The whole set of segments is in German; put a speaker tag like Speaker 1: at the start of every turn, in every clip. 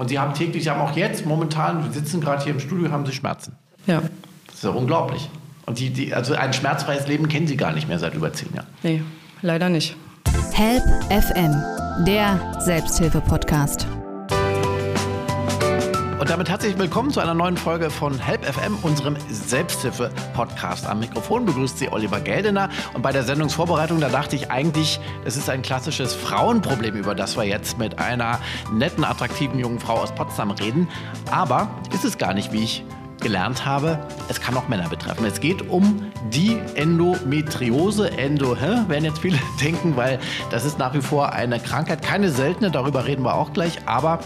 Speaker 1: Und Sie haben täglich, Sie haben auch jetzt momentan, wir sitzen gerade hier im Studio, haben Sie Schmerzen.
Speaker 2: Ja.
Speaker 1: Das ist ja unglaublich. Und die, die, also ein schmerzfreies Leben kennen Sie gar nicht mehr seit über zehn Jahren.
Speaker 2: Nee, leider nicht.
Speaker 3: Help FM, der Selbsthilfe-Podcast.
Speaker 1: Und damit herzlich willkommen zu einer neuen Folge von Help FM, unserem Selbsthilfe-Podcast. Am Mikrofon begrüßt Sie Oliver Geldener. Und bei der Sendungsvorbereitung, da dachte ich eigentlich, es ist ein klassisches Frauenproblem, über das wir jetzt mit einer netten, attraktiven jungen Frau aus Potsdam reden. Aber ist es gar nicht, wie ich gelernt habe, es kann auch Männer betreffen. Es geht um die Endometriose. Endo, hä? werden jetzt viele denken, weil das ist nach wie vor eine Krankheit, keine seltene, darüber reden wir auch gleich, aber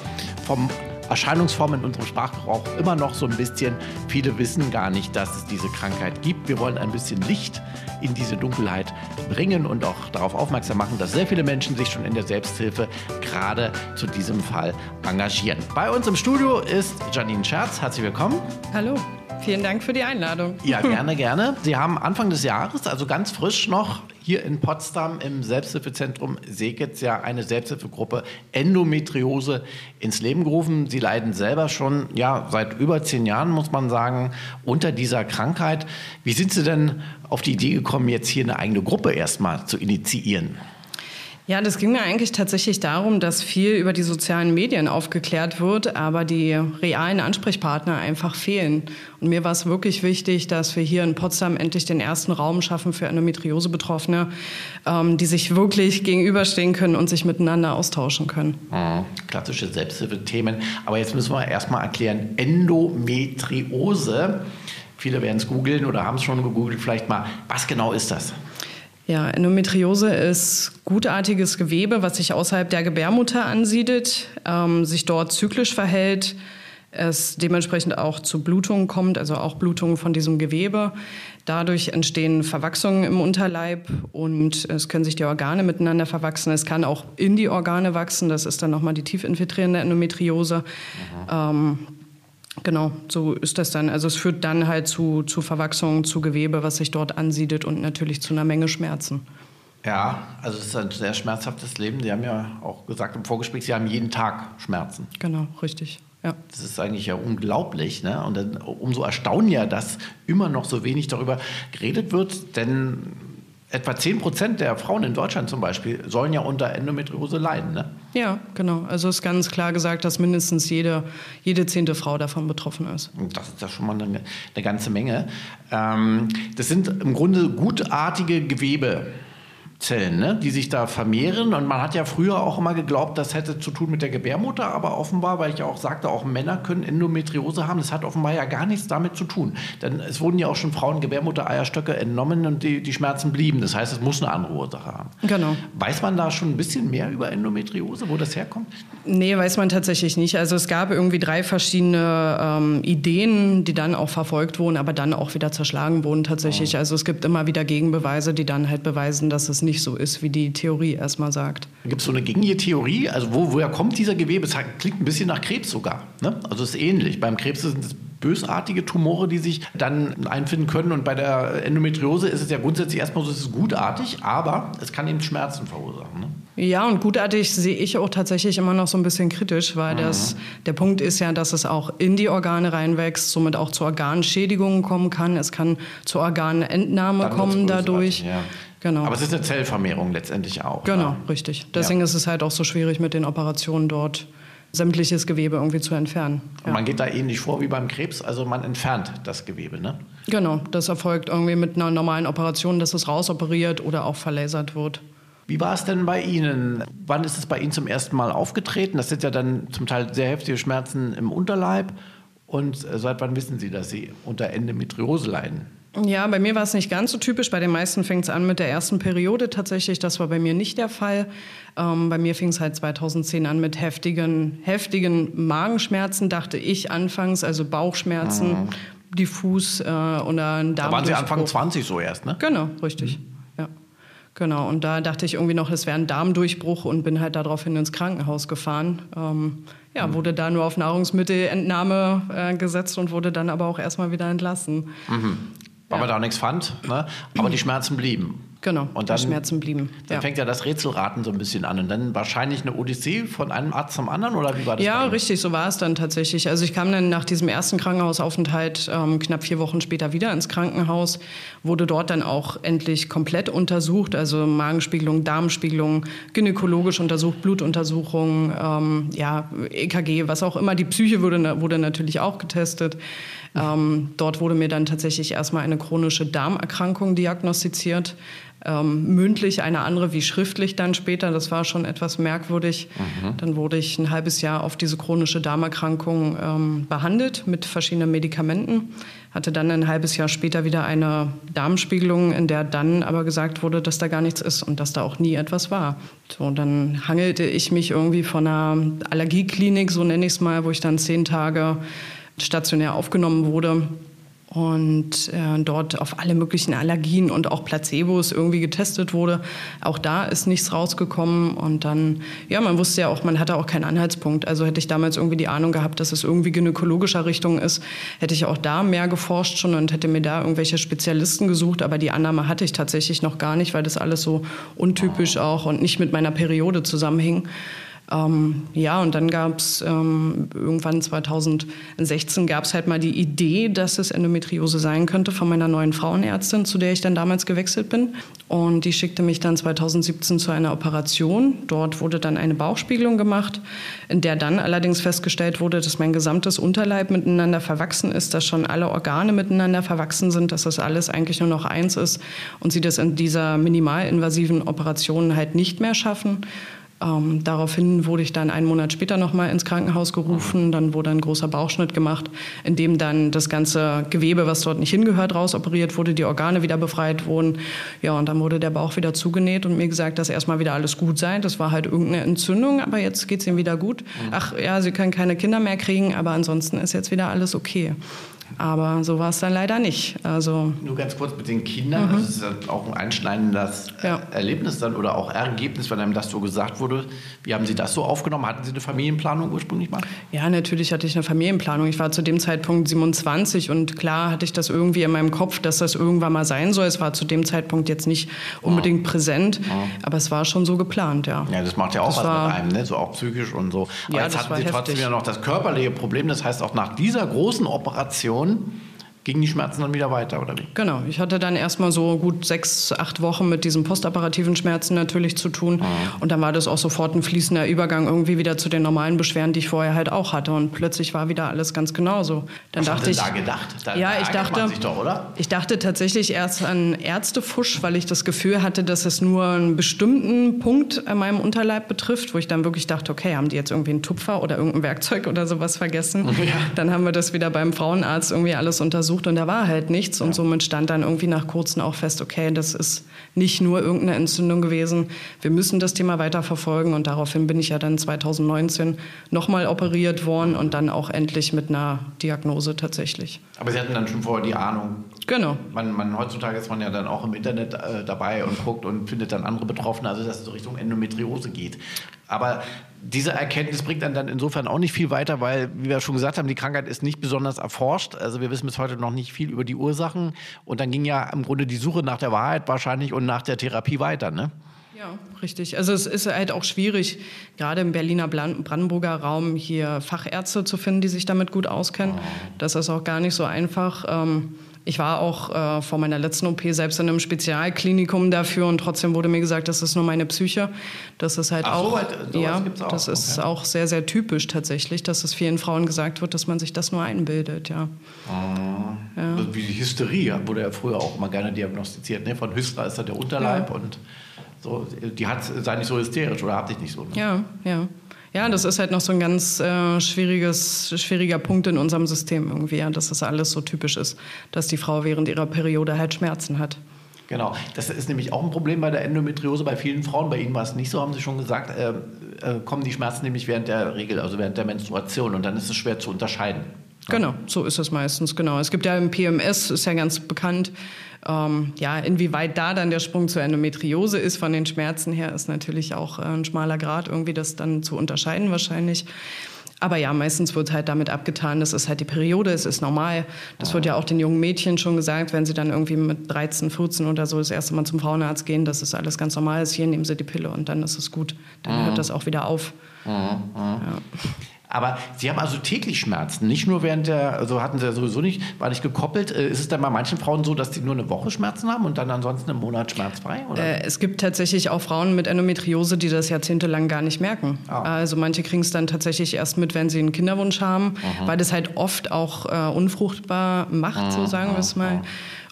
Speaker 1: vom Erscheinungsform in unserem Sprachgebrauch immer noch so ein bisschen. Viele wissen gar nicht, dass es diese Krankheit gibt. Wir wollen ein bisschen Licht in diese Dunkelheit bringen und auch darauf aufmerksam machen, dass sehr viele Menschen sich schon in der Selbsthilfe gerade zu diesem Fall engagieren. Bei uns im Studio ist Janine Scherz. Herzlich willkommen.
Speaker 2: Hallo. Vielen Dank für die Einladung.
Speaker 1: Ja, gerne, gerne. Sie haben Anfang des Jahres, also ganz frisch noch, hier in Potsdam im Selbsthilfezentrum Segetz ja eine Selbsthilfegruppe Endometriose ins Leben gerufen. Sie leiden selber schon, ja, seit über zehn Jahren, muss man sagen, unter dieser Krankheit. Wie sind Sie denn auf die Idee gekommen, jetzt hier eine eigene Gruppe erstmal zu initiieren?
Speaker 2: Ja, das ging mir eigentlich tatsächlich darum, dass viel über die sozialen Medien aufgeklärt wird, aber die realen Ansprechpartner einfach fehlen. Und mir war es wirklich wichtig, dass wir hier in Potsdam endlich den ersten Raum schaffen für Endometriose-Betroffene, ähm, die sich wirklich gegenüberstehen können und sich miteinander austauschen können.
Speaker 1: Mhm. Klassische Selbsthilfethemen. Aber jetzt müssen wir erstmal erklären, Endometriose. Viele werden es googeln oder haben es schon gegoogelt. Vielleicht mal, was genau ist das?
Speaker 2: Ja, Endometriose ist gutartiges Gewebe, was sich außerhalb der Gebärmutter ansiedelt, ähm, sich dort zyklisch verhält, es dementsprechend auch zu Blutungen kommt, also auch Blutungen von diesem Gewebe. Dadurch entstehen Verwachsungen im Unterleib und es können sich die Organe miteinander verwachsen. Es kann auch in die Organe wachsen, das ist dann nochmal die tief infiltrierende Endometriose. Ähm, Genau, so ist das dann. Also es führt dann halt zu, zu Verwachsungen, zu Gewebe, was sich dort ansiedelt und natürlich zu einer Menge Schmerzen.
Speaker 1: Ja, also es ist ein sehr schmerzhaftes Leben. Sie haben ja auch gesagt im Vorgespräch, Sie haben jeden Tag Schmerzen.
Speaker 2: Genau, richtig. Ja.
Speaker 1: Das ist eigentlich ja unglaublich. Ne? Und dann umso erstaunlicher, dass immer noch so wenig darüber geredet wird. Denn etwa 10 Prozent der Frauen in Deutschland zum Beispiel sollen ja unter Endometriose leiden. Ne?
Speaker 2: Ja, genau. Also ist ganz klar gesagt, dass mindestens jede, jede zehnte Frau davon betroffen ist.
Speaker 1: Das ist ja schon mal eine, eine ganze Menge. Ähm, das sind im Grunde gutartige Gewebe. Zellen, ne, die sich da vermehren. Und man hat ja früher auch immer geglaubt, das hätte zu tun mit der Gebärmutter, aber offenbar, weil ich ja auch sagte, auch Männer können Endometriose haben, das hat offenbar ja gar nichts damit zu tun. Denn es wurden ja auch schon Frauen Gebärmutter-Eierstöcke entnommen und die, die Schmerzen blieben. Das heißt, es muss eine andere Ursache haben.
Speaker 2: Genau.
Speaker 1: Weiß man da schon ein bisschen mehr über Endometriose, wo das herkommt?
Speaker 2: Nee, weiß man tatsächlich nicht. Also es gab irgendwie drei verschiedene ähm, Ideen, die dann auch verfolgt wurden, aber dann auch wieder zerschlagen wurden tatsächlich. Oh. Also es gibt immer wieder Gegenbeweise, die dann halt beweisen, dass es nicht so ist, wie die Theorie erstmal sagt.
Speaker 1: Gibt es so eine gängige Theorie? Also wo, woher kommt dieser Gewebe? Es klingt ein bisschen nach Krebs sogar. Ne? Also es ist ähnlich. Beim Krebs sind es bösartige Tumore, die sich dann einfinden können. Und bei der Endometriose ist es ja grundsätzlich erstmal so, es ist gutartig, aber es kann eben Schmerzen verursachen. Ne?
Speaker 2: Ja, und gutartig sehe ich auch tatsächlich immer noch so ein bisschen kritisch, weil mhm. das, der Punkt ist ja, dass es auch in die Organe reinwächst, somit auch zu Organschädigungen kommen kann. Es kann zur Organentnahme kommen dadurch.
Speaker 1: Ja. Genau. Aber es ist eine Zellvermehrung letztendlich auch.
Speaker 2: Genau, ne? richtig. Deswegen ja. ist es halt auch so schwierig mit den Operationen dort sämtliches Gewebe irgendwie zu entfernen.
Speaker 1: Und man geht da ähnlich vor wie beim Krebs, also man entfernt das Gewebe, ne?
Speaker 2: Genau, das erfolgt irgendwie mit einer normalen Operation, dass es rausoperiert oder auch verlasert wird.
Speaker 1: Wie war es denn bei Ihnen? Wann ist es bei Ihnen zum ersten Mal aufgetreten? Das sind ja dann zum Teil sehr heftige Schmerzen im Unterleib. Und seit wann wissen Sie, dass Sie unter Endometriose leiden?
Speaker 2: Ja, bei mir war es nicht ganz so typisch. Bei den meisten fängt es an mit der ersten Periode tatsächlich. Das war bei mir nicht der Fall. Ähm, bei mir fing es halt 2010 an mit heftigen, heftigen Magenschmerzen, dachte ich anfangs, also Bauchschmerzen, mhm. diffus äh, oder ein
Speaker 1: Da waren Sie Anfang 20 so erst, ne?
Speaker 2: Genau, richtig. Mhm. Ja. Genau, und da dachte ich irgendwie noch, es wäre ein Darmdurchbruch und bin halt daraufhin ins Krankenhaus gefahren. Ähm, ja, mhm. wurde da nur auf Nahrungsmittelentnahme äh, gesetzt und wurde dann aber auch erstmal wieder entlassen.
Speaker 1: Mhm weil ja. man da nichts fand. Ne? Aber die Schmerzen blieben.
Speaker 2: Genau,
Speaker 1: und dann,
Speaker 2: die Schmerzen blieben.
Speaker 1: Dann
Speaker 2: ja.
Speaker 1: fängt ja das Rätselraten so ein bisschen an und dann wahrscheinlich eine Odyssee von einem Arzt zum anderen oder wie war das?
Speaker 2: Ja, richtig, so war es dann tatsächlich. Also ich kam dann nach diesem ersten Krankenhausaufenthalt ähm, knapp vier Wochen später wieder ins Krankenhaus, wurde dort dann auch endlich komplett untersucht, also Magenspiegelung, Darmspiegelung, gynäkologisch untersucht, Blutuntersuchung, ähm, ja, EKG, was auch immer. Die Psyche wurde, wurde natürlich auch getestet. Ähm, dort wurde mir dann tatsächlich erstmal eine chronische Darmerkrankung diagnostiziert. Ähm, mündlich eine andere wie schriftlich dann später. Das war schon etwas merkwürdig. Mhm. Dann wurde ich ein halbes Jahr auf diese chronische Darmerkrankung ähm, behandelt mit verschiedenen Medikamenten. Hatte dann ein halbes Jahr später wieder eine Darmspiegelung, in der dann aber gesagt wurde, dass da gar nichts ist und dass da auch nie etwas war. So, dann hangelte ich mich irgendwie von einer Allergieklinik, so nenne ich es mal, wo ich dann zehn Tage stationär aufgenommen wurde und äh, dort auf alle möglichen Allergien und auch Placebos irgendwie getestet wurde. Auch da ist nichts rausgekommen und dann, ja, man wusste ja auch, man hatte auch keinen Anhaltspunkt. Also hätte ich damals irgendwie die Ahnung gehabt, dass es irgendwie gynäkologischer Richtung ist, hätte ich auch da mehr geforscht schon und hätte mir da irgendwelche Spezialisten gesucht, aber die Annahme hatte ich tatsächlich noch gar nicht, weil das alles so untypisch auch und nicht mit meiner Periode zusammenhing. Ähm, ja, und dann gab es ähm, irgendwann 2016 gab es halt mal die Idee, dass es Endometriose sein könnte von meiner neuen Frauenärztin, zu der ich dann damals gewechselt bin. Und die schickte mich dann 2017 zu einer Operation. Dort wurde dann eine Bauchspiegelung gemacht, in der dann allerdings festgestellt wurde, dass mein gesamtes Unterleib miteinander verwachsen ist, dass schon alle Organe miteinander verwachsen sind, dass das alles eigentlich nur noch eins ist und sie das in dieser minimalinvasiven Operation halt nicht mehr schaffen. Ähm, daraufhin wurde ich dann einen Monat später nochmal ins Krankenhaus gerufen. Dann wurde ein großer Bauchschnitt gemacht, in dem dann das ganze Gewebe, was dort nicht hingehört, rausoperiert wurde, die Organe wieder befreit wurden. Ja, und dann wurde der Bauch wieder zugenäht und mir gesagt, dass erstmal wieder alles gut sei. Das war halt irgendeine Entzündung, aber jetzt geht es ihm wieder gut. Ach ja, Sie können keine Kinder mehr kriegen, aber ansonsten ist jetzt wieder alles okay. Aber so war es dann leider nicht. Also
Speaker 1: Nur ganz kurz mit den Kindern, mhm. das ist ja auch ein einschneidendes ja. Erlebnis dann oder auch Ergebnis, wenn einem das so gesagt wurde. Wie haben Sie das so aufgenommen? Hatten Sie eine Familienplanung ursprünglich mal?
Speaker 2: Ja, natürlich hatte ich eine Familienplanung. Ich war zu dem Zeitpunkt 27 und klar hatte ich das irgendwie in meinem Kopf, dass das irgendwann mal sein soll. Es war zu dem Zeitpunkt jetzt nicht unbedingt oh. präsent, oh. aber es war schon so geplant, ja.
Speaker 1: Ja, das macht ja auch das was war, mit einem, ne? so auch psychisch und so. Aber ja, jetzt hatten Sie heftig. trotzdem ja noch das körperliche Problem. Das heißt, auch nach dieser großen Operation Operation gingen die Schmerzen dann wieder weiter, oder wie?
Speaker 2: Genau. Ich hatte dann erstmal so gut sechs, acht Wochen mit diesen postoperativen Schmerzen natürlich zu tun. Mhm. Und dann war das auch sofort ein fließender Übergang irgendwie wieder zu den normalen Beschwerden, die ich vorher halt auch hatte. Und plötzlich war wieder alles ganz genauso. Dann
Speaker 1: Was
Speaker 2: dachte ich.
Speaker 1: da gedacht? Da,
Speaker 2: ja, ich dachte.
Speaker 1: Doch,
Speaker 2: ich dachte tatsächlich erst an Ärztefusch, weil ich das Gefühl hatte, dass es nur einen bestimmten Punkt an meinem Unterleib betrifft, wo ich dann wirklich dachte, okay, haben die jetzt irgendwie einen Tupfer oder irgendein Werkzeug oder sowas vergessen? Ja. Dann haben wir das wieder beim Frauenarzt irgendwie alles untersucht untersucht und da war halt nichts. Und somit stand dann irgendwie nach kurzem auch fest, okay, das ist nicht nur irgendeine Entzündung gewesen. Wir müssen das Thema weiterverfolgen. Und daraufhin bin ich ja dann 2019 nochmal operiert worden und dann auch endlich mit einer Diagnose tatsächlich.
Speaker 1: Aber Sie hatten dann schon vorher die Ahnung.
Speaker 2: Genau.
Speaker 1: Man, man, heutzutage ist man ja dann auch im Internet äh, dabei und guckt und findet dann andere Betroffene, also dass es so Richtung Endometriose geht. Aber diese Erkenntnis bringt dann, dann insofern auch nicht viel weiter, weil, wie wir schon gesagt haben, die Krankheit ist nicht besonders erforscht. Also wir wissen bis heute noch nicht viel über die Ursachen. Und dann ging ja im Grunde die Suche nach der Wahrheit wahrscheinlich und nach der Therapie weiter, ne?
Speaker 2: Ja, richtig. Also es ist halt auch schwierig, gerade im Berliner Brandenburger Raum hier Fachärzte zu finden, die sich damit gut auskennen. Oh. Das ist auch gar nicht so einfach. Ähm, ich war auch äh, vor meiner letzten OP selbst in einem Spezialklinikum dafür und trotzdem wurde mir gesagt, das ist nur meine Psyche. Das ist halt Ach, auch, so so ja, auch. das ist okay. auch sehr, sehr typisch tatsächlich, dass es vielen Frauen gesagt wird, dass man sich das nur einbildet, ja.
Speaker 1: Ah, ja. Wie die Hysterie wurde ja früher auch immer gerne diagnostiziert. Ne? Von Hystra ist das der Unterleib ja. und so, die hat, sei nicht so hysterisch oder habt ich nicht so. Ne?
Speaker 2: Ja, ja. Ja, das ist halt noch so ein ganz äh, schwieriges, schwieriger Punkt in unserem System irgendwie, ja, dass das alles so typisch ist, dass die Frau während ihrer Periode halt Schmerzen hat.
Speaker 1: Genau, das ist nämlich auch ein Problem bei der Endometriose bei vielen Frauen. Bei Ihnen war es nicht so, haben Sie schon gesagt. Äh, äh, kommen die Schmerzen nämlich während der Regel, also während der Menstruation und dann ist es schwer zu unterscheiden.
Speaker 2: Genau, so ist es meistens, genau. Es gibt ja im PMS, ist ja ganz bekannt, ähm, ja, inwieweit da dann der Sprung zur Endometriose ist von den Schmerzen her, ist natürlich auch äh, ein schmaler Grad, irgendwie das dann zu unterscheiden wahrscheinlich. Aber ja, meistens wird halt damit abgetan, das ist halt die Periode, es ist normal. Das wird ja auch den jungen Mädchen schon gesagt, wenn sie dann irgendwie mit 13, 14 oder so das erste Mal zum Frauenarzt gehen, dass es alles ganz normal ist. Hier nehmen sie die Pille und dann ist es gut. Dann hört das auch wieder auf. Ja.
Speaker 1: Aber Sie haben also täglich Schmerzen, nicht nur während der, also hatten Sie ja sowieso nicht, war nicht gekoppelt. Äh, Ist es dann bei manchen Frauen so, dass die nur eine Woche Schmerzen haben und dann ansonsten einen Monat schmerzfrei?
Speaker 2: Äh, es gibt tatsächlich auch Frauen mit Endometriose, die das jahrzehntelang gar nicht merken.
Speaker 1: Ah.
Speaker 2: Also manche kriegen es dann tatsächlich erst mit, wenn sie einen Kinderwunsch haben, weil das halt oft auch äh, unfruchtbar macht, so sagen wir es mal.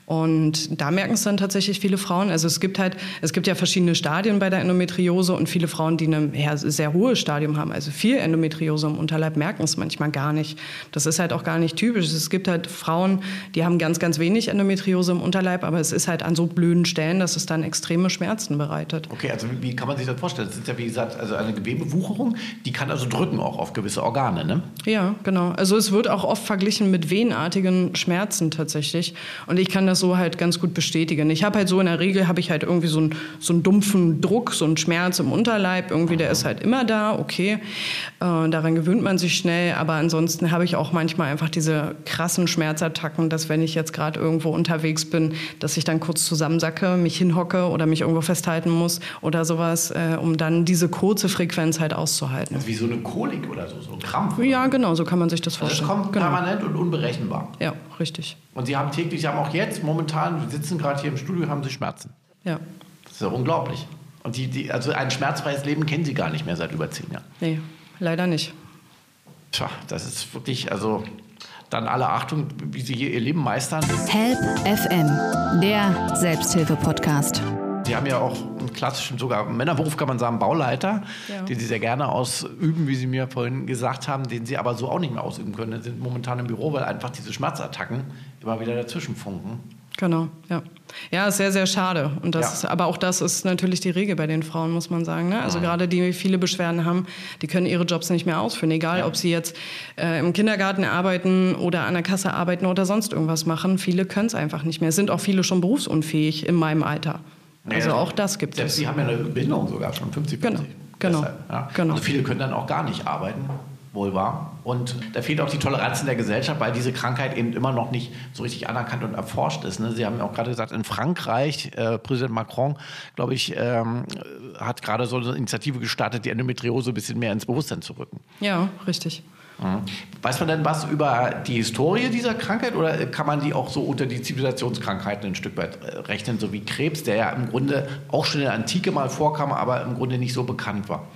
Speaker 2: Und da merken es dann tatsächlich viele Frauen. Also es gibt halt, es gibt ja verschiedene Stadien bei der Endometriose und viele Frauen, die ein ja, sehr hohes Stadium haben, also viel Endometriose im Unterleib, merken es manchmal gar nicht. Das ist halt auch gar nicht typisch. Es gibt halt Frauen, die haben ganz, ganz wenig Endometriose im Unterleib, aber es ist halt an so blöden Stellen, dass es dann extreme Schmerzen bereitet.
Speaker 1: Okay, also wie- kann man sich das vorstellen? Das ist ja wie gesagt also eine Gewebewucherung, die kann also drücken auch auf gewisse Organe, ne?
Speaker 2: Ja, genau. Also es wird auch oft verglichen mit venenartigen Schmerzen tatsächlich. Und ich kann das so halt ganz gut bestätigen. Ich habe halt so in der Regel habe ich halt irgendwie so einen, so einen dumpfen Druck, so einen Schmerz im Unterleib. Irgendwie der ist halt immer da, okay. Äh, daran gewöhnt man sich schnell. Aber ansonsten habe ich auch manchmal einfach diese krassen Schmerzattacken, dass wenn ich jetzt gerade irgendwo unterwegs bin, dass ich dann kurz zusammensacke, mich hinhocke oder mich irgendwo festhalten muss oder sowas, äh, um dann diese kurze Frequenz halt auszuhalten.
Speaker 1: Also wie so eine Kolik oder so, so ein Krampf.
Speaker 2: Ja, genau, so kann man sich das
Speaker 1: Also es
Speaker 2: vorstellen.
Speaker 1: kommt
Speaker 2: genau.
Speaker 1: permanent und unberechenbar.
Speaker 2: Ja, richtig.
Speaker 1: Und Sie haben täglich, Sie haben auch jetzt momentan, wir sitzen gerade hier im Studio, haben Sie Schmerzen.
Speaker 2: Ja.
Speaker 1: Das ist ja unglaublich. Und die, die, also ein schmerzfreies Leben kennen Sie gar nicht mehr seit über zehn Jahren.
Speaker 2: Nee, leider nicht.
Speaker 1: Tja, das ist wirklich, also dann alle Achtung, wie Sie hier Ihr Leben meistern.
Speaker 3: Help FM, der Selbsthilfe-Podcast.
Speaker 1: Sie haben ja auch einen klassischen, sogar Männerberuf kann man sagen, Bauleiter,
Speaker 2: Ja.
Speaker 1: den Sie sehr gerne ausüben, wie Sie mir vorhin gesagt haben, den Sie aber so auch nicht mehr ausüben können. Sie sind momentan im Büro, weil einfach diese Schmerzattacken immer wieder dazwischen funken.
Speaker 2: Genau, ja. Ja, ist sehr, sehr schade. Und das
Speaker 1: Ja.
Speaker 2: ist, aber auch das ist natürlich die Regel bei den Frauen, muss man sagen. Ne? Also gerade die die viele Beschwerden haben, die können ihre Jobs nicht mehr ausführen. Egal,
Speaker 1: Ja.
Speaker 2: ob sie jetzt äh, im Kindergarten arbeiten oder an der Kasse arbeiten oder sonst irgendwas machen. Viele können es einfach nicht mehr. Es sind auch viele schon berufsunfähig in meinem Alter. Also
Speaker 1: Ja,
Speaker 2: auch das gibt
Speaker 1: Selbst
Speaker 2: es.
Speaker 1: Sie haben ja eine Bindung sogar schon, 50, 50.
Speaker 2: Genau, genau,
Speaker 1: Deshalb, ja.
Speaker 2: genau.
Speaker 1: Also viele können dann auch gar nicht arbeiten, wohl wahr. Und da fehlt auch die Toleranz in der Gesellschaft, weil diese Krankheit eben immer noch nicht so richtig anerkannt und erforscht ist. Ne? Sie haben ja auch gerade gesagt, in Frankreich, äh, Präsident Macron, glaube ich, ähm, hat gerade so eine Initiative gestartet, die Endometriose ein bisschen mehr ins Bewusstsein zu rücken.
Speaker 2: Ja, richtig.
Speaker 1: Mhm. Weiß man denn was über die Historie dieser Krankheit oder kann man die auch so unter die Zivilisationskrankheiten ein Stück weit äh, rechnen, so wie Krebs, der ja im Grunde auch schon in der Antike mal vorkam, aber im Grunde nicht so bekannt war?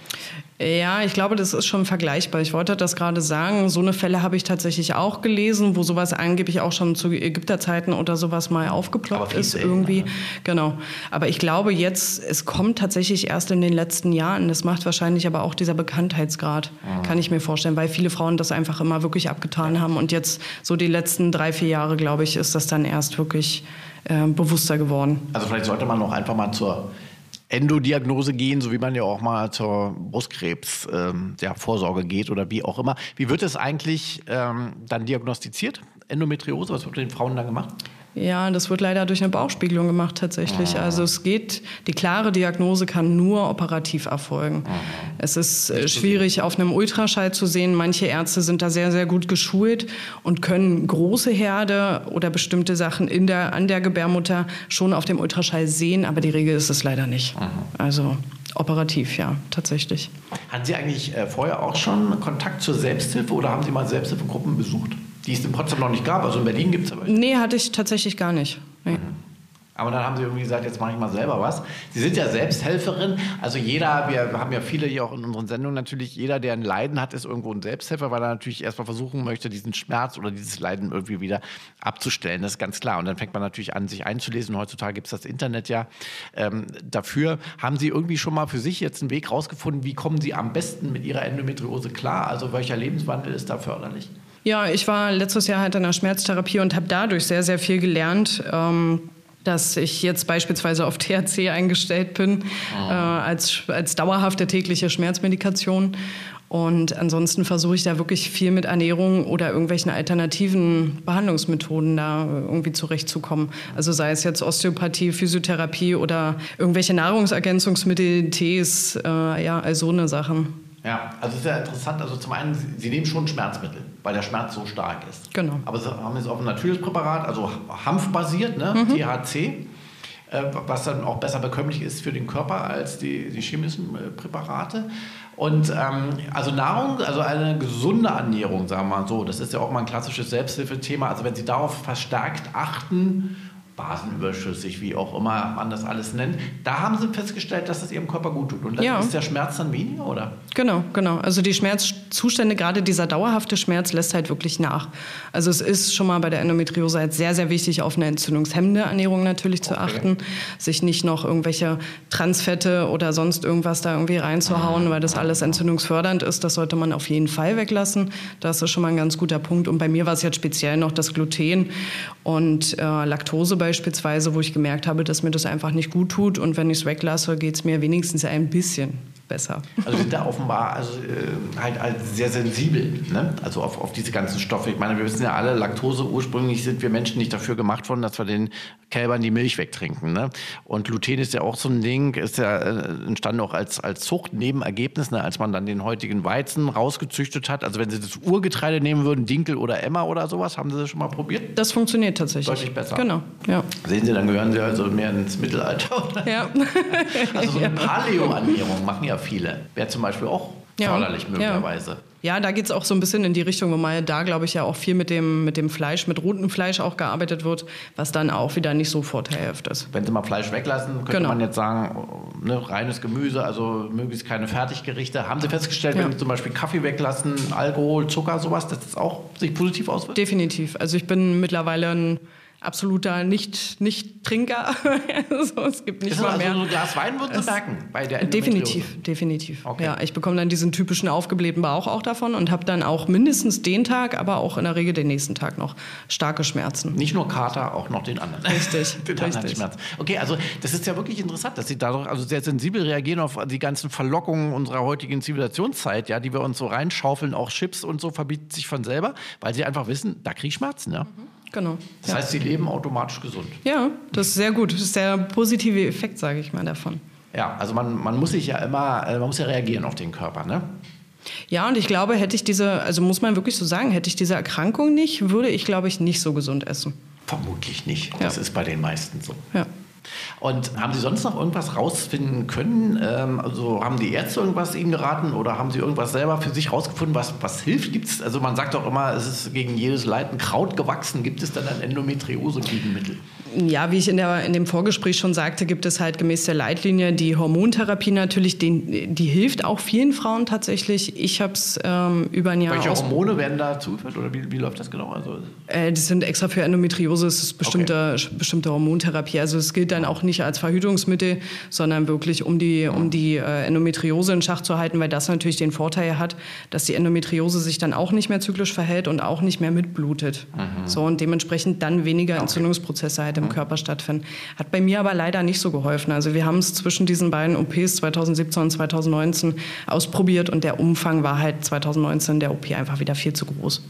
Speaker 2: Ja, ich glaube, das ist schon vergleichbar. Ich wollte das gerade sagen. So eine Fälle habe ich tatsächlich auch gelesen, wo sowas angeblich auch schon zu Ägypterzeiten oder sowas mal aufgeploppt ist irgendwie.
Speaker 1: ne?
Speaker 2: Genau. Aber ich glaube jetzt, es kommt tatsächlich erst in den letzten Jahren. Das macht wahrscheinlich aber auch dieser Bekanntheitsgrad,
Speaker 1: Mhm.
Speaker 2: kann ich mir vorstellen, weil viele Frauen das einfach immer wirklich abgetan haben. Und jetzt so die letzten drei, vier Jahre, glaube ich, ist das dann erst wirklich äh, bewusster geworden.
Speaker 1: Also vielleicht sollte man noch einfach mal zur Endodiagnose gehen, so wie man ja auch mal zur Brustkrebs ähm, ja, Vorsorge geht oder wie auch immer. Wie wird es eigentlich ähm, dann diagnostiziert? Endometriose, was wird den Frauen dann gemacht?
Speaker 2: Ja, das wird leider durch eine Bauchspiegelung gemacht tatsächlich. Also es geht, die klare Diagnose kann nur operativ erfolgen. Es ist äh, schwierig auf einem Ultraschall zu sehen. Manche Ärzte sind da sehr, sehr gut geschult und können große Herde oder bestimmte Sachen in der, an der Gebärmutter schon auf dem Ultraschall sehen, aber die Regel ist es leider nicht. Also operativ, ja, tatsächlich.
Speaker 1: Hatten Sie eigentlich äh, vorher auch schon Kontakt zur Selbsthilfe oder haben Sie mal Selbsthilfegruppen besucht? Die es in Potsdam noch nicht gab, also in Berlin gibt es aber.
Speaker 2: Nee, hatte ich tatsächlich gar nicht. Nee.
Speaker 1: Aber dann haben Sie irgendwie gesagt, jetzt mache ich mal selber was. Sie sind ja Selbsthelferin. Also jeder, wir haben ja viele hier auch in unseren Sendungen natürlich, jeder, der ein Leiden hat, ist irgendwo ein Selbsthelfer, weil er natürlich erstmal versuchen möchte, diesen Schmerz oder dieses Leiden irgendwie wieder abzustellen. Das ist ganz klar. Und dann fängt man natürlich an, sich einzulesen. Heutzutage gibt es das Internet ja ähm, dafür. Haben Sie irgendwie schon mal für sich jetzt einen Weg rausgefunden, wie kommen Sie am besten mit Ihrer Endometriose klar? Also welcher Lebenswandel ist da förderlich?
Speaker 2: Ja, ich war letztes Jahr halt in der Schmerztherapie und habe dadurch sehr, sehr viel gelernt. Ähm, dass ich jetzt beispielsweise auf THC eingestellt bin äh, als, als dauerhafte tägliche Schmerzmedikation. Und ansonsten versuche ich da wirklich viel mit Ernährung oder irgendwelchen alternativen Behandlungsmethoden da irgendwie zurechtzukommen. Also sei es jetzt Osteopathie, Physiotherapie oder irgendwelche Nahrungsergänzungsmittel, Tees, äh, ja, all so eine Sachen.
Speaker 1: Ja, also es ist ja interessant. Also zum einen, Sie, Sie nehmen schon Schmerzmittel, weil der Schmerz so stark ist.
Speaker 2: Genau.
Speaker 1: Aber Sie haben jetzt auf ein natürliches Präparat, also Hanfbasiert, ne?
Speaker 2: Mhm.
Speaker 1: THC, äh, was dann auch besser bekömmlich ist für den Körper als die, die chemischen äh, Präparate. Und ähm, also Nahrung, also eine gesunde Ernährung, sagen wir mal so, das ist ja auch mal ein klassisches Selbsthilfethema. Also wenn Sie darauf verstärkt achten, basenüberschüssig, wie auch immer man das alles nennt, da haben Sie festgestellt, dass es Ihrem Körper gut tut. Und dann
Speaker 2: Ja.
Speaker 1: ist der Schmerz dann weniger, oder?
Speaker 2: Genau, genau. Also die Schmerzzustände, gerade dieser dauerhafte Schmerz, lässt halt wirklich nach. Also es ist schon mal bei der Endometriose halt sehr, sehr wichtig, auf eine entzündungshemmende Ernährung natürlich zu
Speaker 1: Okay.
Speaker 2: achten. Sich nicht noch irgendwelche Transfette oder sonst irgendwas da irgendwie reinzuhauen, weil das alles entzündungsfördernd ist. Das sollte man auf jeden Fall weglassen. Das ist schon mal ein ganz guter Punkt. Und bei mir war es jetzt speziell noch das Gluten und äh, Laktose beispielsweise, wo ich gemerkt habe, dass mir das einfach nicht gut tut. Und wenn ich es weglasse, geht es mir wenigstens ein bisschen besser.
Speaker 1: Also sind da offenbar also, äh, halt, halt sehr sensibel, ne? also auf, auf diese ganzen Stoffe. Ich meine, wir wissen ja alle, Laktose ursprünglich sind wir Menschen nicht dafür gemacht worden, dass wir den Kälbern die Milch wegtrinken. Ne? Und Gluten ist ja auch so ein Ding, ist ja äh, entstanden auch als, als Zuchtnebenergebnis, ne? als man dann den heutigen Weizen rausgezüchtet hat. Also wenn Sie das Urgetreide nehmen würden, Dinkel oder Emmer oder sowas, haben Sie das schon mal probiert?
Speaker 2: Das funktioniert tatsächlich.
Speaker 1: Deutlich besser.
Speaker 2: Genau, ja.
Speaker 1: Sehen Sie, dann gehören Sie also mehr ins Mittelalter. Oder?
Speaker 2: Ja,
Speaker 1: Also so eine Paleo-Ernährung machen ja viele. Wäre zum Beispiel auch
Speaker 2: Ja.
Speaker 1: förderlich möglicherweise.
Speaker 2: ja da geht es auch so ein bisschen in die Richtung, wo mal da, glaube ich, ja auch viel mit dem, mit dem Fleisch, mit rotem Fleisch auch gearbeitet wird, was dann auch wieder nicht so vorteilhaft ist.
Speaker 1: Wenn Sie mal Fleisch weglassen, könnte
Speaker 2: Genau.
Speaker 1: man jetzt sagen, ne, reines Gemüse, also möglichst keine Fertiggerichte. Haben Sie festgestellt,
Speaker 2: Ja.
Speaker 1: wenn Sie zum Beispiel Kaffee weglassen, Alkohol, Zucker, sowas, dass das auch sich positiv auswirkt?
Speaker 2: Definitiv. Also ich bin mittlerweile ein absoluter Nicht- Nicht-Trinker. also es gibt nicht
Speaker 1: Ist das
Speaker 2: mal
Speaker 1: also
Speaker 2: mehr.
Speaker 1: so ein Glas Wein würden Sie
Speaker 2: Es-
Speaker 1: merken bei der?
Speaker 2: Definitiv, definitiv.
Speaker 1: Okay.
Speaker 2: Ja, ich bekomme dann diesen typischen aufgeblähten Bauch auch davon und habe dann auch mindestens den Tag, aber auch in der Regel den nächsten Tag noch starke Schmerzen.
Speaker 1: Nicht nur Kater, auch noch den anderen.
Speaker 2: Richtig,
Speaker 1: den anderen
Speaker 2: richtig.
Speaker 1: Schmerz. Okay, also das ist ja wirklich interessant, dass Sie dadurch also sehr sensibel reagieren auf die ganzen Verlockungen unserer heutigen Zivilisationszeit, ja, die wir uns so reinschaufeln, auch Chips und so verbietet sich von selber, weil Sie einfach wissen, da kriege ich Schmerzen, ja.
Speaker 2: Genau.
Speaker 1: Das
Speaker 2: ja.
Speaker 1: heißt, Sie leben automatisch gesund.
Speaker 2: ja, das ist sehr gut. Das ist der positive Effekt, sage ich mal, davon.
Speaker 1: Ja, also man, man muss sich ja immer, äh, man muss ja reagieren auf den Körper, ne?
Speaker 2: Ja, und ich glaube, hätte ich diese, also muss man wirklich so sagen, hätte ich diese Erkrankung nicht, würde ich, glaube ich, nicht so gesund essen.
Speaker 1: Vermutlich nicht. Das
Speaker 2: Ja.
Speaker 1: ist bei den meisten so.
Speaker 2: Ja.
Speaker 1: Und haben Sie sonst noch irgendwas rausfinden können? Ähm, also haben die Ärzte irgendwas Ihnen geraten oder haben Sie irgendwas selber für sich rausgefunden, was, was hilft? Gibt's, also man sagt doch immer, es ist gegen jedes Leid ein Kraut gewachsen. Gibt es dann ein Endometriose-Gegenmittel?
Speaker 2: Ja, wie ich in, der, in dem Vorgespräch schon sagte, gibt es halt gemäß der Leitlinie die Hormontherapie natürlich, die, die hilft auch vielen Frauen tatsächlich. Ich habe es ähm, über ein Jahr
Speaker 1: Welche Hormone werden da zugeführt oder wie, wie läuft das genau? Also,
Speaker 2: äh, Das sind extra für Endometriose, es ist bestimmte, bestimmte Hormontherapie. Also es gilt dann auch nicht als Verhütungsmittel, sondern wirklich um die, um die äh, Endometriose in Schach zu halten, weil das natürlich den Vorteil hat, dass die Endometriose sich dann auch nicht mehr zyklisch verhält und auch nicht mehr mitblutet. So und dementsprechend dann weniger Entzündungsprozesse halt im Körper stattfinden. Hat bei mir aber leider nicht so geholfen. Also wir haben es zwischen diesen beiden OPs 2017 und 2019 ausprobiert und der Umfang war halt 2019 der OP einfach wieder viel zu groß.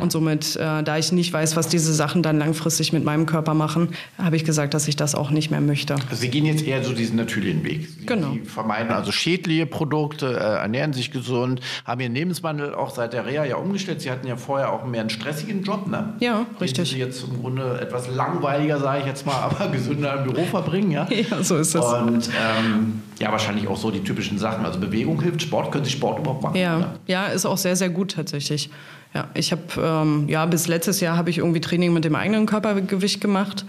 Speaker 2: Und somit, äh, da ich nicht weiß, was diese Sachen dann langfristig mit meinem Körper machen, habe ich gesagt, dass ich das auch nicht mehr möchte.
Speaker 1: also Sie gehen jetzt eher so diesen natürlichen Weg. Sie,
Speaker 2: Genau.
Speaker 1: Sie vermeiden also schädliche Produkte, äh, ernähren sich gesund, haben Ihren Lebenswandel auch seit der Reha ja umgestellt. Sie hatten ja vorher auch mehr einen stressigen Job, ne?
Speaker 2: Ja,
Speaker 1: Den
Speaker 2: richtig.
Speaker 1: Sie jetzt im Grunde etwas langweiliger, sage ich jetzt mal, aber gesünder im Büro verbringen, ja?
Speaker 2: Ja, so ist das.
Speaker 1: Und ähm, ja, wahrscheinlich auch so die typischen Sachen. Also Bewegung hilft, Sport. Können Sie Sport überhaupt machen?
Speaker 2: Ja,
Speaker 1: oder?
Speaker 2: ja, ist auch sehr, sehr gut tatsächlich. Ja, ich habe ähm, ja bis letztes Jahr habe ich irgendwie Training mit dem eigenen Körpergewicht gemacht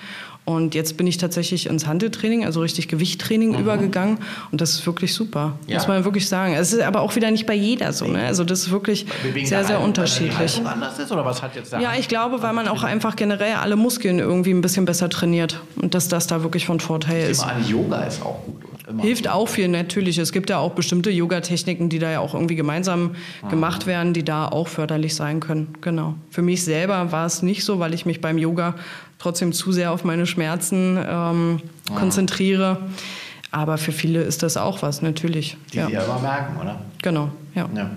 Speaker 2: und jetzt bin ich tatsächlich ins Handeltraining, also richtig Gewichttraining übergegangen und das ist wirklich super,
Speaker 1: Ja.
Speaker 2: muss man wirklich sagen. Es ist aber auch wieder nicht bei jeder so, ne? Also das ist wirklich
Speaker 1: Wegen
Speaker 2: sehr, sehr unterschiedlich.
Speaker 1: Anders ist oder was hat jetzt der
Speaker 2: Ja, ich glaube, weil man auch einfach generell alle Muskeln irgendwie ein bisschen besser trainiert und dass das da wirklich von Vorteil ist.
Speaker 1: Immer an Yoga ist auch gut. Immer.
Speaker 2: Hilft auch viel, natürlich. Es gibt ja auch bestimmte Yoga-Techniken, die da ja auch irgendwie gemeinsam gemacht werden, die da auch förderlich sein können. Genau. Für mich selber war es nicht so, weil ich mich beim Yoga trotzdem zu sehr auf meine Schmerzen ähm, konzentriere. Aber für viele ist das auch was, natürlich.
Speaker 1: Die
Speaker 2: ja.
Speaker 1: Sie ja immer merken, oder?
Speaker 2: Genau, ja.
Speaker 1: Ja.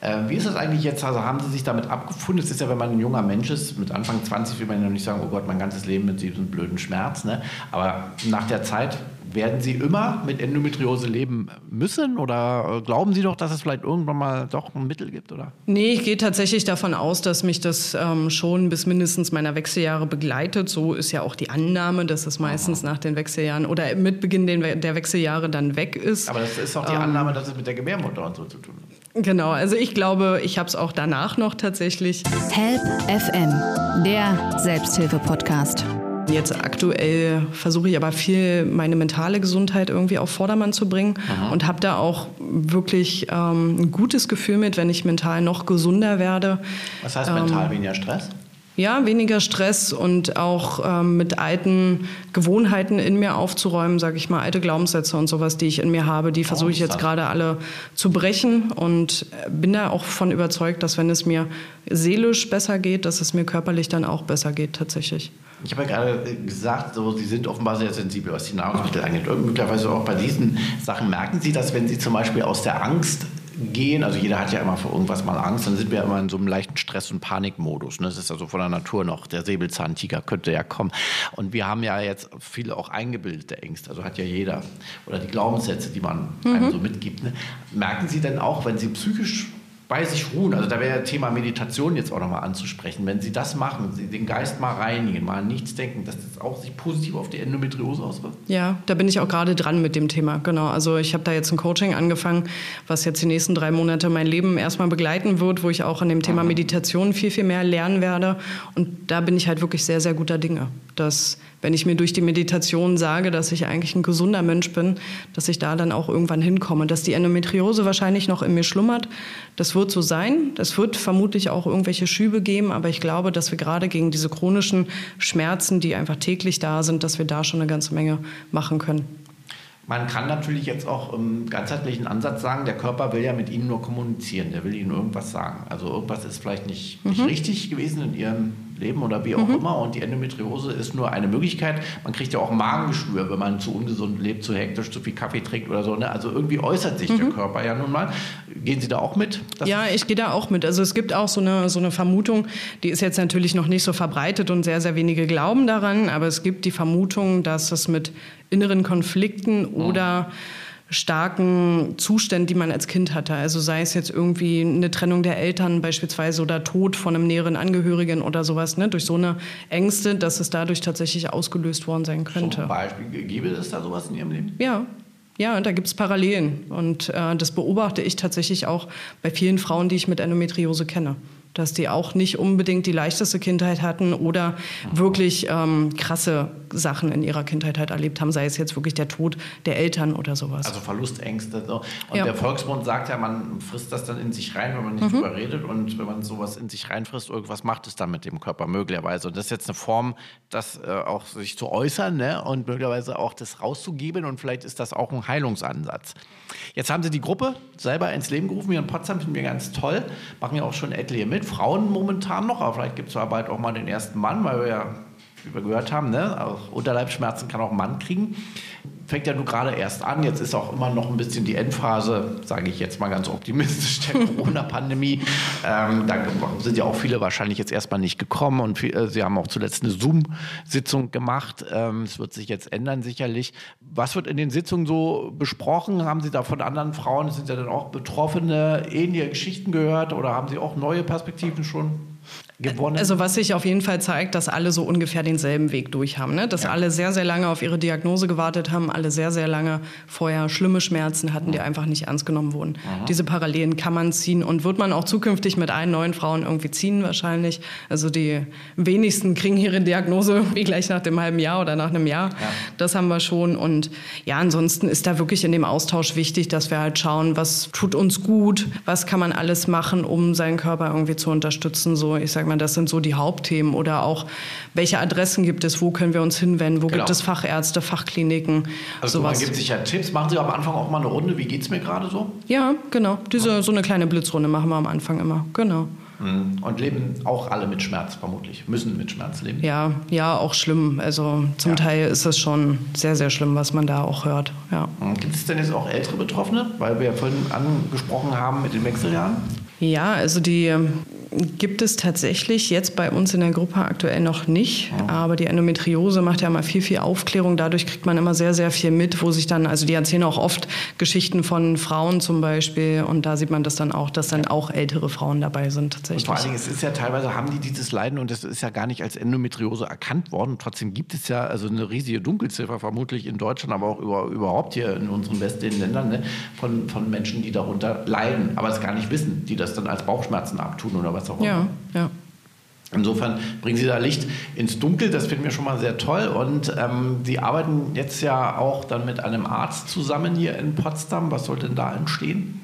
Speaker 1: Äh, wie ist das eigentlich jetzt? Also haben Sie sich damit abgefunden? Es ist ja, wenn man ein junger Mensch ist, mit Anfang 20 will man ja noch nicht sagen, oh Gott, mein ganzes Leben mit diesem blöden Schmerz. Ne? Aber nach der Zeit Werden Sie immer mit Endometriose leben müssen oder äh, glauben Sie doch, dass es vielleicht irgendwann mal doch ein Mittel gibt? Oder?
Speaker 2: Nee, ich gehe tatsächlich davon aus, dass mich das ähm, schon bis mindestens meiner Wechseljahre begleitet. So ist ja auch die Annahme, dass es meistens Aha. nach den Wechseljahren oder mit Beginn der Wechseljahre dann weg ist.
Speaker 1: Aber das ist auch die ähm, Annahme, dass es mit der Gebärmutter und so zu tun hat.
Speaker 2: Genau, also ich glaube, ich habe es auch danach noch tatsächlich.
Speaker 3: Help FM, der Selbsthilfe-Podcast.
Speaker 2: Jetzt aktuell versuche ich aber viel meine mentale Gesundheit irgendwie auf Vordermann zu bringen Aha. und habe da auch wirklich ähm, ein gutes Gefühl mit, wenn ich mental noch gesunder werde.
Speaker 1: Was heißt mental ähm, weniger Stress?
Speaker 2: Ja, weniger Stress und auch ähm, mit alten Gewohnheiten in mir aufzuräumen, sage ich mal, alte Glaubenssätze und sowas, die ich in mir habe, die versuche ich jetzt gerade alle zu brechen und bin da auch von überzeugt, dass wenn es mir seelisch besser geht, dass es mir körperlich dann auch besser geht tatsächlich.
Speaker 1: Ich habe ja gerade gesagt, so, Sie sind offenbar sehr sensibel, was die Nahrungsmittel angeht. Und möglicherweise auch bei diesen Sachen merken Sie, dass wenn Sie zum Beispiel aus der Angst gehen, also jeder hat ja immer vor irgendwas mal Angst, dann sind wir immer in so einem leichten Stress- und Panikmodus. Ne? Das ist also von der Natur noch, der Säbelzahntiger könnte ja kommen. Und wir haben ja jetzt viele auch eingebildete Ängste, also hat ja jeder. Oder die Glaubenssätze, die man mhm. einem so mitgibt. Ne? Merken Sie denn auch, wenn Sie psychisch bei sich ruhen. Also da wäre Thema Meditation jetzt auch nochmal anzusprechen. Wenn Sie das machen, Sie den Geist mal reinigen, mal an nichts denken, dass das auch sich positiv auf die Endometriose auswirkt?
Speaker 2: Ja, da bin ich auch gerade dran mit dem Thema. Genau. Also ich habe da jetzt ein Coaching angefangen, was jetzt die nächsten drei Monate mein Leben erstmal begleiten wird, wo ich auch an dem Thema Meditation viel, viel mehr lernen werde. Und da bin ich halt wirklich sehr, sehr guter Dinge. Dass wenn ich mir durch die Meditation sage, dass ich eigentlich ein gesunder Mensch bin, dass ich da dann auch irgendwann hinkomme. Dass die Endometriose wahrscheinlich noch in mir schlummert, das wird so sein. Es wird vermutlich auch irgendwelche Schübe geben, aber ich glaube, dass wir gerade gegen diese chronischen Schmerzen, die einfach täglich da sind, dass wir da schon eine ganze Menge machen können.
Speaker 1: Man kann natürlich jetzt auch im ganzheitlichen Ansatz sagen, der Körper will ja mit Ihnen nur kommunizieren, der will Ihnen irgendwas sagen. Also irgendwas ist vielleicht nicht, nicht mhm. richtig gewesen in Ihrem Leben oder wie auch mhm. immer. Und die Endometriose ist nur eine Möglichkeit. Man kriegt ja auch Magengeschwür, wenn man zu ungesund lebt, zu hektisch, zu viel Kaffee trinkt oder so. Ne? Also irgendwie äußert sich mhm. der Körper ja nun mal. Gehen Sie da auch mit?
Speaker 2: Ja, ich gehe da auch mit. Also es gibt auch so eine, so eine Vermutung, die ist jetzt natürlich noch nicht so verbreitet und sehr, sehr wenige glauben daran, aber es gibt die Vermutung, dass es mit inneren Konflikten mhm. Starken Zuständen, die man als Kind hatte. Also sei es jetzt irgendwie eine Trennung der Eltern beispielsweise oder Tod von einem näheren Angehörigen oder sowas, ne? durch so eine Ängste, dass es dadurch tatsächlich ausgelöst worden sein könnte.
Speaker 1: Zum Beispiel, gäbe es da sowas in Ihrem Leben?
Speaker 2: Ja, ja, da gibt es Parallelen. Und äh, das beobachte ich tatsächlich auch bei vielen Frauen, die ich mit Endometriose kenne dass die auch nicht unbedingt die leichteste Kindheit hatten oder wirklich ähm, krasse Sachen in ihrer Kindheit halt erlebt haben, sei es jetzt wirklich der Tod der Eltern oder sowas.
Speaker 1: Also Verlustängste. So. Und ja. der Volksmund sagt ja, man frisst das dann in sich rein, wenn man nicht mhm. drüber redet. Und wenn man sowas in sich reinfrisst, irgendwas macht es dann mit dem Körper möglicherweise. Und das ist jetzt eine Form, das äh, auch sich zu äußern ne? und möglicherweise auch das rauszugeben. Und vielleicht ist das auch ein Heilungsansatz. Jetzt haben Sie die Gruppe selber ins Leben gerufen. Hier in Potsdam finden wir ganz toll. Machen ja auch schon etliche mit. Frauen momentan noch, aber vielleicht gibt es aber bald auch mal den ersten Mann, weil wir ja, wie wir gehört haben, ne, auch Unterleibsschmerzen kann auch ein Mann kriegen fängt ja nur gerade erst an. Jetzt ist auch immer noch ein bisschen die Endphase, sage ich jetzt mal ganz optimistisch, der Corona-Pandemie. Ähm, da sind ja auch viele wahrscheinlich jetzt erstmal nicht gekommen und viel, äh, Sie haben auch zuletzt eine Zoom-Sitzung gemacht. Ähm, es wird sich jetzt ändern sicherlich. Was wird in den Sitzungen so besprochen? Haben Sie da von anderen Frauen, sind ja dann auch Betroffene, ähnliche Geschichten gehört oder haben Sie auch neue Perspektiven schon? Gewonnen?
Speaker 2: Also was sich auf jeden Fall zeigt, dass alle so ungefähr denselben Weg durch haben. Ne? Dass ja. alle sehr, sehr lange auf ihre Diagnose gewartet haben, alle sehr, sehr lange vorher schlimme Schmerzen hatten, die einfach nicht ernst genommen wurden. Aha. Diese Parallelen kann man ziehen und wird man auch zukünftig mit allen neuen Frauen irgendwie ziehen wahrscheinlich. Also die wenigsten kriegen ihre Diagnose wie gleich nach dem halben Jahr oder nach einem Jahr. Ja. Das haben wir schon. Und ja, ansonsten ist da wirklich in dem Austausch wichtig, dass wir halt schauen, was tut uns gut, was kann man alles machen, um seinen Körper irgendwie zu unterstützen. So, ich sage mal, das sind so die Hauptthemen. Oder auch, welche Adressen gibt es, wo können wir uns hinwenden, wo genau. gibt es Fachärzte, Fachkliniken,
Speaker 1: also sowas. man gibt sich ja Tipps. Machen Sie am Anfang auch mal eine Runde, wie geht es mir gerade so?
Speaker 2: Ja, genau. Diese, so eine kleine Blitzrunde machen wir am Anfang immer, genau.
Speaker 1: Mhm. Und leben auch alle mit Schmerz vermutlich, müssen mit Schmerz leben.
Speaker 2: Ja, ja, auch schlimm. Also zum ja. Teil ist es schon sehr, sehr schlimm, was man da auch hört. Ja.
Speaker 1: Mhm. Gibt es denn jetzt auch ältere Betroffene, weil wir ja vorhin angesprochen haben mit den Wechseljahren?
Speaker 2: Ja, also die Gibt es tatsächlich jetzt bei uns in der Gruppe aktuell noch nicht. Ja. Aber die Endometriose macht ja immer viel, viel Aufklärung. Dadurch kriegt man immer sehr, sehr viel mit, wo sich dann, also die erzählen auch oft Geschichten von Frauen zum Beispiel. Und da sieht man das dann auch, dass dann auch ältere Frauen dabei sind tatsächlich.
Speaker 1: Und vor allen Dingen, es ist ja teilweise, haben die dieses Leiden und das ist ja gar nicht als Endometriose erkannt worden. Trotzdem gibt es ja also eine riesige Dunkelziffer, vermutlich in Deutschland, aber auch über, überhaupt hier in unseren westlichen Ländern, ne, von, von Menschen, die darunter leiden, aber es gar nicht wissen, die das dann als Bauchschmerzen abtun oder was auch immer.
Speaker 2: Ja, ja.
Speaker 1: Insofern bringen Sie da Licht ins Dunkel, das finden wir schon mal sehr toll. Und ähm, Sie arbeiten jetzt ja auch dann mit einem Arzt zusammen hier in Potsdam. Was soll denn da entstehen?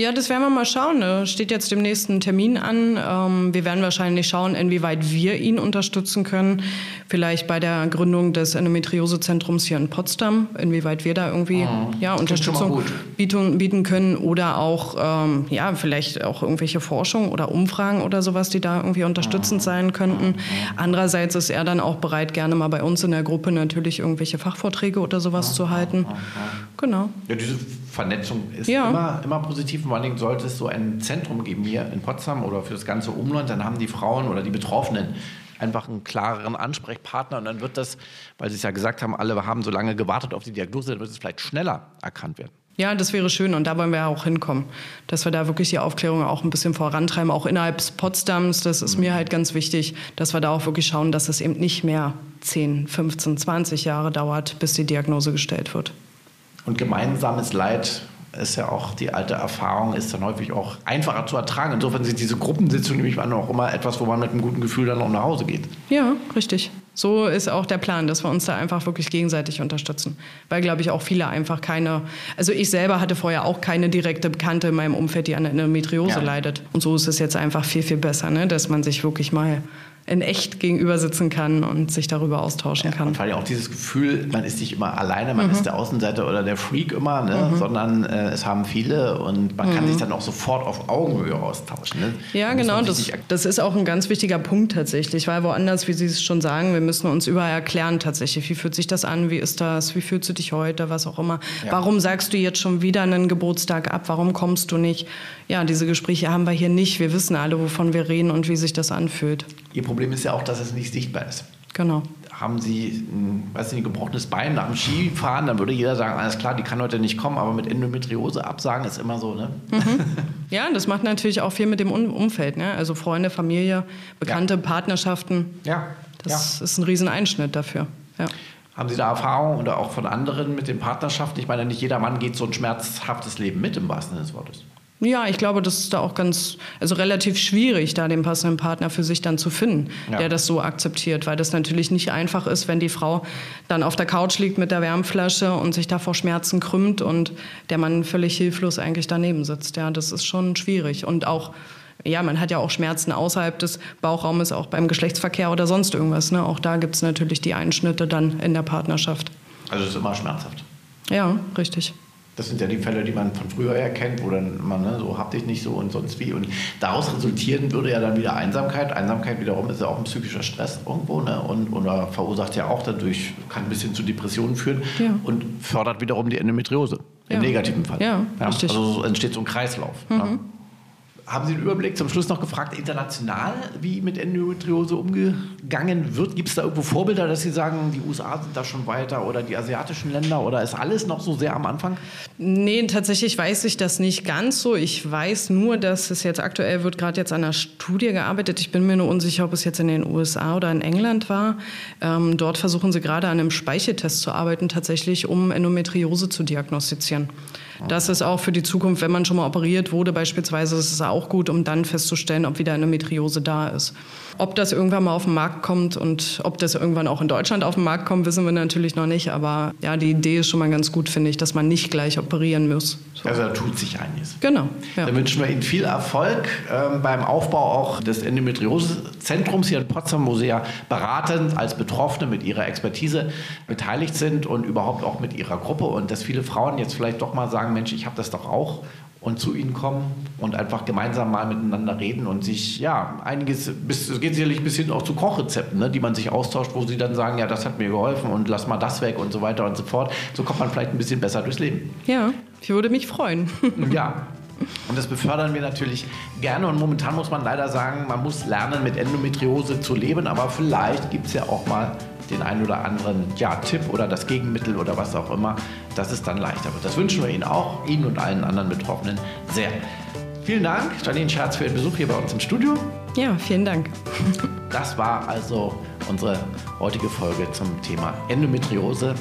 Speaker 2: Ja, das werden wir mal schauen. Ne? Steht jetzt dem nächsten Termin an. Ähm, wir werden wahrscheinlich schauen, inwieweit wir ihn unterstützen können. Vielleicht bei der Gründung des Endometriosezentrums hier in Potsdam, inwieweit wir da irgendwie oh, ja, Unterstützung bieten, bieten können oder auch ähm, ja, vielleicht auch irgendwelche Forschung oder Umfragen oder sowas, die da irgendwie unterstützend sein könnten. Andererseits ist er dann auch bereit, gerne mal bei uns in der Gruppe natürlich irgendwelche Fachvorträge oder sowas zu halten. Genau.
Speaker 1: Ja, diese Vernetzung ist immer, immer positiv. Vor allen Dingen sollte es so ein Zentrum geben hier in Potsdam oder für das ganze Umland, dann haben die Frauen oder die Betroffenen einfach einen klareren Ansprechpartner und dann wird das, weil Sie es ja gesagt haben, alle haben so lange gewartet auf die Diagnose, dann wird es vielleicht schneller erkannt werden.
Speaker 2: Ja, das wäre schön und da wollen wir auch hinkommen, dass wir da wirklich die Aufklärung auch ein bisschen vorantreiben, auch innerhalb Potsdams. Das ist mhm. mir halt ganz wichtig, dass wir da auch wirklich schauen, dass es eben nicht mehr 10, 15, 20 Jahre dauert, bis die Diagnose gestellt wird.
Speaker 1: Und gemeinsames Leid ist ja auch die alte Erfahrung, ist dann häufig auch einfacher zu ertragen. Insofern sind diese Gruppensitzungen nämlich auch immer etwas, wo man mit einem guten Gefühl dann auch nach Hause geht.
Speaker 2: Ja, richtig. So ist auch der Plan, dass wir uns da einfach wirklich gegenseitig unterstützen. Weil, glaube ich, auch viele einfach keine, also ich selber hatte vorher auch keine direkte Bekannte in meinem Umfeld, die an Endometriose ja. leidet. Und so ist es jetzt einfach viel, viel besser, ne? dass man sich wirklich mal in echt gegenüber sitzen kann und sich darüber austauschen kann.
Speaker 1: Und vor allem auch dieses Gefühl, man ist nicht immer alleine, man mhm. ist der Außenseiter oder der Freak immer, ne? mhm. sondern äh, es haben viele und man mhm. kann sich dann auch sofort auf Augenhöhe austauschen. Ne?
Speaker 2: Ja, genau, das, das ist auch ein ganz wichtiger Punkt tatsächlich, weil woanders, wie Sie es schon sagen, wir müssen uns überall erklären tatsächlich, wie fühlt sich das an, wie ist das, wie fühlst du dich heute, was auch immer. Ja. Warum sagst du jetzt schon wieder einen Geburtstag ab, warum kommst du nicht? Ja, diese Gespräche haben wir hier nicht. Wir wissen alle, wovon wir reden und wie sich das anfühlt.
Speaker 1: Ihr Problem ist ja auch, dass es nicht sichtbar ist.
Speaker 2: Genau.
Speaker 1: Haben Sie ein, weiß nicht, ein gebrochenes Bein nach dem Skifahren, dann würde jeder sagen, alles klar, die kann heute nicht kommen, aber mit Endometriose absagen ist immer so, ne?
Speaker 2: Mhm. Ja, das macht natürlich auch viel mit dem Umfeld, ne? Also Freunde, Familie, Bekannte, ja. Partnerschaften.
Speaker 1: Ja.
Speaker 2: Das
Speaker 1: ja.
Speaker 2: ist ein Rieseneinschnitt dafür. Ja.
Speaker 1: Haben Sie da Erfahrung oder auch von anderen mit den Partnerschaften? Ich meine, nicht jeder Mann geht so ein schmerzhaftes Leben mit im wahrsten Sinne des Wortes.
Speaker 2: Ja, ich glaube, das ist da auch ganz, also relativ schwierig, da den passenden Partner für sich dann zu finden, ja. der das so akzeptiert, weil das natürlich nicht einfach ist, wenn die Frau dann auf der Couch liegt mit der Wärmflasche und sich da vor Schmerzen krümmt und der Mann völlig hilflos eigentlich daneben sitzt. Ja, das ist schon schwierig und auch ja, man hat ja auch Schmerzen außerhalb des Bauchraumes, auch beim Geschlechtsverkehr oder sonst irgendwas. Ne? Auch da gibt es natürlich die Einschnitte dann in der Partnerschaft.
Speaker 1: Also es ist immer schmerzhaft.
Speaker 2: Ja, richtig.
Speaker 1: Das sind ja die Fälle, die man von früher her kennt, wo dann man ne, so hab dich nicht so und sonst wie. Und daraus resultieren würde ja dann wieder Einsamkeit. Einsamkeit wiederum ist ja auch ein psychischer Stress irgendwo ne? und oder verursacht ja auch dadurch, kann ein bisschen zu Depressionen führen ja. und fördert wiederum die Endometriose im ja. negativen Fall.
Speaker 2: Ja.
Speaker 1: Also entsteht so ein Kreislauf.
Speaker 2: Mhm.
Speaker 1: Ne? Haben Sie einen Überblick zum Schluss noch gefragt, international, wie mit Endometriose umgegangen wird? Gibt es da irgendwo Vorbilder, dass Sie sagen, die USA sind da schon weiter oder die asiatischen Länder oder ist alles noch so sehr am Anfang?
Speaker 2: Nee, tatsächlich weiß ich das nicht ganz so. Ich weiß nur, dass es jetzt aktuell wird gerade jetzt an einer Studie gearbeitet. Ich bin mir nur unsicher, ob es jetzt in den USA oder in England war. Ähm, dort versuchen sie gerade an einem Speicheltest zu arbeiten, tatsächlich, um Endometriose zu diagnostizieren. Das ist auch für die Zukunft, wenn man schon mal operiert wurde beispielsweise, ist es auch gut, um dann festzustellen, ob wieder eine Metriose da ist. Ob das irgendwann mal auf den Markt kommt und ob das irgendwann auch in Deutschland auf den Markt kommt, wissen wir natürlich noch nicht. Aber ja, die Idee ist schon mal ganz gut, finde ich, dass man nicht gleich operieren muss.
Speaker 1: So. Also da tut sich einiges.
Speaker 2: Genau.
Speaker 1: Ja. Dann wünschen wir Ihnen viel Erfolg ähm, beim Aufbau auch des Endometriose-Zentrums hier in Potsdam, wo Sie ja beratend als Betroffene mit Ihrer Expertise beteiligt sind und überhaupt auch mit Ihrer Gruppe. Und dass viele Frauen jetzt vielleicht doch mal sagen, Mensch, ich habe das doch auch und zu ihnen kommen und einfach gemeinsam mal miteinander reden und sich, ja, einiges, es geht sicherlich bis hin auch zu Kochrezepten, ne, die man sich austauscht, wo sie dann sagen, ja, das hat mir geholfen und lass mal das weg und so weiter und so fort. So kommt man vielleicht ein bisschen besser durchs Leben.
Speaker 2: Ja, ich würde mich freuen.
Speaker 1: ja, Und das befördern wir natürlich gerne. Und momentan muss man leider sagen, man muss lernen, mit Endometriose zu leben. Aber vielleicht gibt es ja auch mal den einen oder anderen ja, Tipp oder das Gegenmittel oder was auch immer, dass es dann leichter wird. Das wünschen wir Ihnen auch, Ihnen und allen anderen Betroffenen sehr. Vielen Dank, Janine Scherz, für Ihren Besuch hier bei uns im Studio.
Speaker 2: Ja, vielen Dank.
Speaker 1: Das war also unsere heutige Folge zum Thema Endometriose.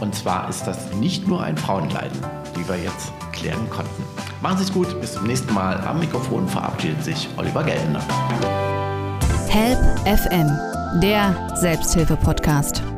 Speaker 1: Und zwar ist das nicht nur ein Frauenleiden, wie wir jetzt klären konnten. Machen Sie es gut, bis zum nächsten Mal. Am Mikrofon verabschiedet sich Oliver Geldner.
Speaker 3: Help FM, der Selbsthilfe-Podcast.